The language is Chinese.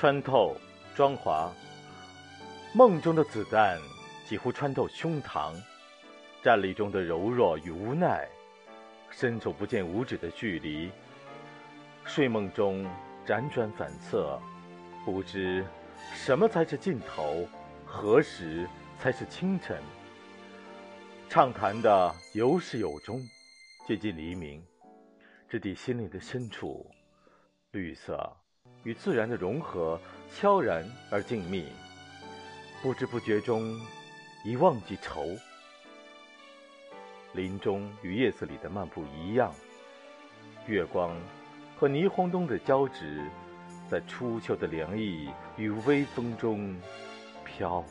穿透装华，梦中的子弹几乎穿透胸膛，战栗中的柔弱与无奈，伸手不见五指的距离。睡梦中辗转反侧，不知什么才是尽头，何时才是清晨。畅谈的有始有终，接近黎明。这地心灵的深处，绿色。与自然的融合，悄然而静谧，不知不觉中已忘记愁。林中与夜色里的漫步一样，月光和霓虹灯的交织，在初秋的凉意与微风中飘。